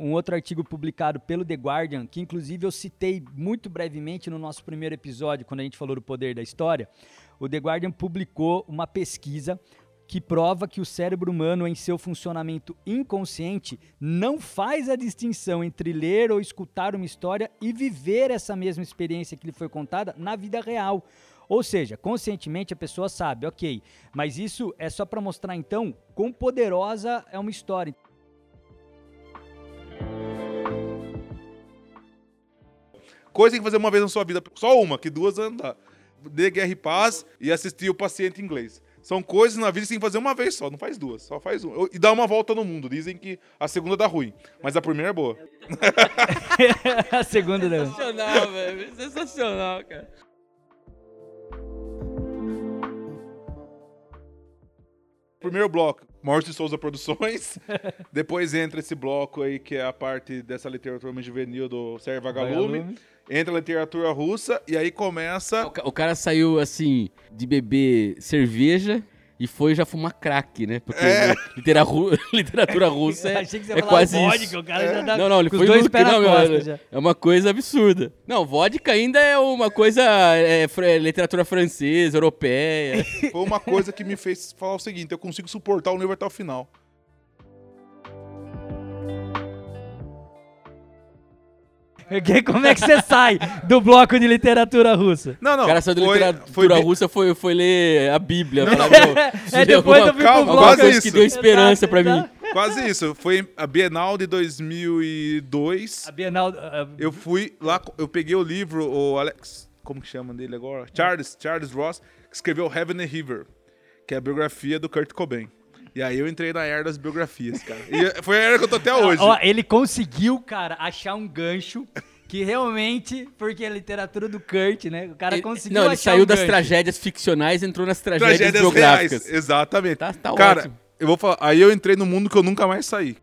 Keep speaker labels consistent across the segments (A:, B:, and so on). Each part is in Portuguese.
A: um outro artigo publicado pelo The Guardian, que inclusive eu citei muito brevemente no nosso primeiro episódio, quando a gente falou do poder da história. O The Guardian publicou uma pesquisa que prova que o cérebro humano, em seu funcionamento inconsciente, não faz a distinção entre ler ou escutar uma história e viver essa mesma experiência que lhe foi contada na vida real. Ou seja, conscientemente a pessoa sabe, ok, mas isso é só para mostrar então quão poderosa é uma história.
B: Coisa tem que fazer uma vez na sua vida, só uma, que duas andar. Dê guerra e paz e assistir o paciente inglês. São coisas na vida que você tem que fazer uma vez só, não faz duas, só faz uma. E dá uma volta no mundo. Dizem que a segunda dá ruim, mas a primeira é boa.
A: a segunda deu.
C: Sensacional, velho. Sensacional, cara.
B: Primeiro bloco, Maurício de Souza Produções. Depois entra esse bloco aí, que é a parte dessa literatura juvenil do Sérgio Vagalume.
A: Vagalume.
B: Entra a literatura russa e aí começa.
C: O, ca- o cara saiu assim de beber cerveja e foi já fumar crack, né? Porque
B: É.
C: litera- ru- literatura russa é,
A: Achei que você
C: é
A: ia falar
C: quase
A: vodka,
C: isso.
A: o cara já tá
C: Não, não, ele
A: com
C: foi
A: os dois
C: no- não, é-
A: já.
C: É uma coisa absurda. Não, vodka ainda é uma coisa é, é literatura francesa, europeia.
B: Foi uma coisa que me fez falar o seguinte: eu consigo suportar o livro até o final.
A: Que- Como é que você sai do bloco de literatura russa?
B: Não, não.
C: o cara saiu da
B: foi-
C: literatura
B: foi
C: russa foi, foi ler a Bíblia.
B: Não,
C: meu,
A: É,
C: isso
A: depois eu fui pro bloco.
B: quase isso.
C: que deu esperança
A: Exato,
C: pra mim.
A: exato.
B: Quase isso. Foi a Bienal de 2002.
A: A Bienal... a-
B: Eu fui lá, eu peguei o livro, o Alex, como que chama dele agora? Charles, Charles Ross, que escreveu Heaven and River, que é a biografia do Kurt Cobain. E aí eu entrei na era das biografias, cara. E foi a era que eu tô até hoje.
A: Ó, ele conseguiu, cara, achar um gancho que realmente, porque a literatura do Kurt, né? O cara
C: Ele-
A: conseguiu
C: não, ele
A: achar
C: saiu
A: um
C: das
A: gancho.
C: tragédias ficcionais e entrou nas tragédias,
B: Tragédias
C: biográficas.
B: reais. Exatamente.
C: Tá, tá
B: cara,
C: ótimo.
B: eu vou falar. Aí eu entrei no mundo que eu nunca mais saí.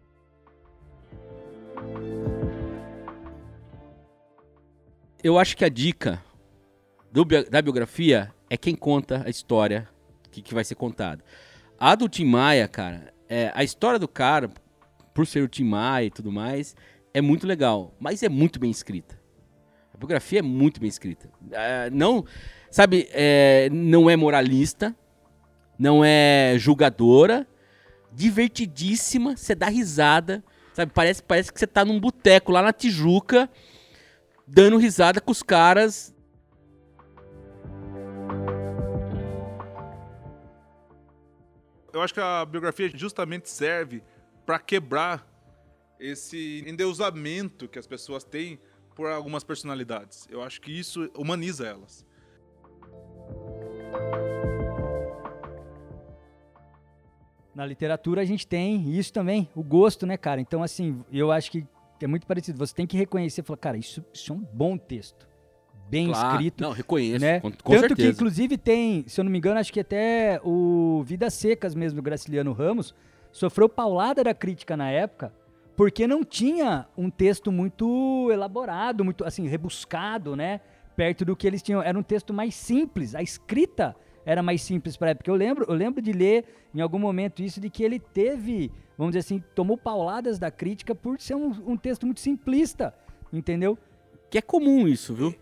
C: Eu acho que a dica do da biografia é quem conta a história que, que vai ser contada. A do Tim Maia, cara, é, a história do cara, por ser o Tim Maia e tudo mais, é muito legal, mas é muito bem escrita. A biografia é muito bem escrita. É, não, sabe, é, não é moralista, não é julgadora, divertidíssima, você dá risada, sabe? Parece, parece que você tá num boteco lá na Tijuca, dando risada com os caras.
B: Eu acho que a biografia justamente serve pra quebrar esse endeusamento que as pessoas têm por algumas personalidades. Eu acho que isso humaniza elas.
A: Na literatura a gente tem isso também, o gosto, né, cara? Então, assim, eu acho que é muito parecido. Você tem que reconhecer falar, cara, isso, isso é um bom texto. Bem
C: Claro,
A: escrito.
C: Não, reconheço,
A: né?
C: com, com
A: Tanto que,
C: certeza.
A: inclusive, tem, se eu não me engano, acho que até o Vidas Secas mesmo, do Graciliano Ramos, sofreu paulada da crítica na época, porque não tinha um texto muito elaborado, muito, assim, rebuscado, né? Perto do que eles tinham. Era um texto mais simples, a escrita era mais simples para época. Eu lembro, eu lembro de ler em algum momento isso, de que ele teve, vamos dizer assim, tomou pauladas da crítica por ser um, um texto muito simplista, entendeu?
C: Que é comum isso, viu?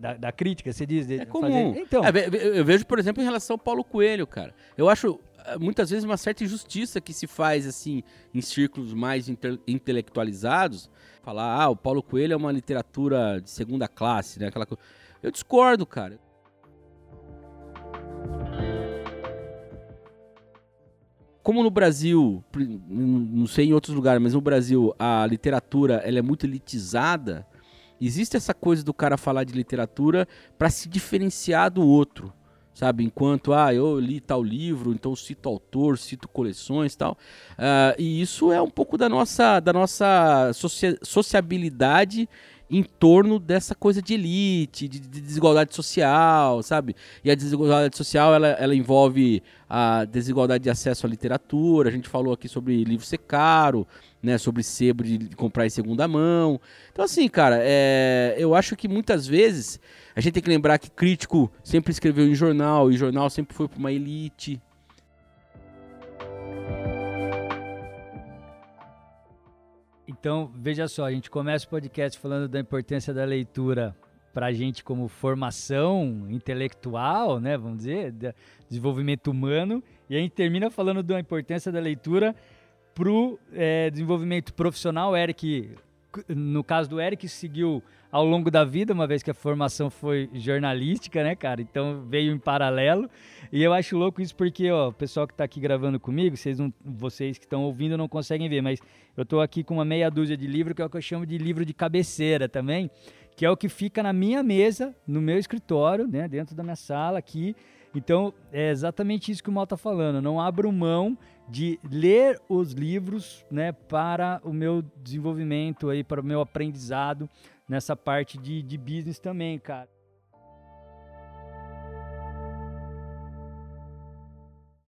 A: Da, da crítica, você diz? de
C: É comum.
A: fazer- Então,
C: É, eu vejo, por exemplo, em relação ao Paulo Coelho, cara. Eu acho eh, muitas vezes uma certa injustiça que se faz assim em círculos mais inte- intelectualizados, falar, ah, o Paulo Coelho é uma literatura de segunda classe, né? Aquela co- Eu discordo, cara. Como no Brasil, não sei em outros lugares, mas no Brasil a literatura ela é muito elitizada, existe essa coisa do cara falar de literatura para se diferenciar do outro, sabe? Enquanto, ah, eu li tal livro, então cito autor, cito coleções tal. Ah, e isso é um pouco da nossa, da nossa socia- sociabilidade em torno dessa coisa de elite, de, de desigualdade social, sabe? E a desigualdade social, ela, ela envolve a desigualdade de acesso à literatura, a gente falou aqui sobre livro ser caro, né, sobre sebo de comprar em segunda mão. Então, assim, cara, é, eu acho que muitas vezes a gente tem que lembrar que crítico sempre escreveu em jornal, e jornal sempre foi para uma elite.
A: Então, veja só, a gente começa o podcast falando da importância da leitura para a gente como formação intelectual, né, vamos dizer, de desenvolvimento humano, e a gente termina falando da importância da leitura para o é, desenvolvimento profissional. Eric, no caso do Eric, seguiu ao longo da vida, uma vez que a formação foi jornalística, né, cara? Então veio em paralelo. E eu acho louco isso porque, ó, o pessoal que está aqui gravando comigo, vocês, não, vocês que estão ouvindo não conseguem ver, mas eu estou aqui com uma meia dúzia de livro, que é o que eu chamo de livro de cabeceira também, que é o que fica na minha mesa, no meu escritório, né, dentro da minha sala aqui. Então, é exatamente isso que o Mal está falando. Não abro mão de ler os livros, né, para o meu desenvolvimento aí, para o meu aprendizado nessa parte de, de business também, cara.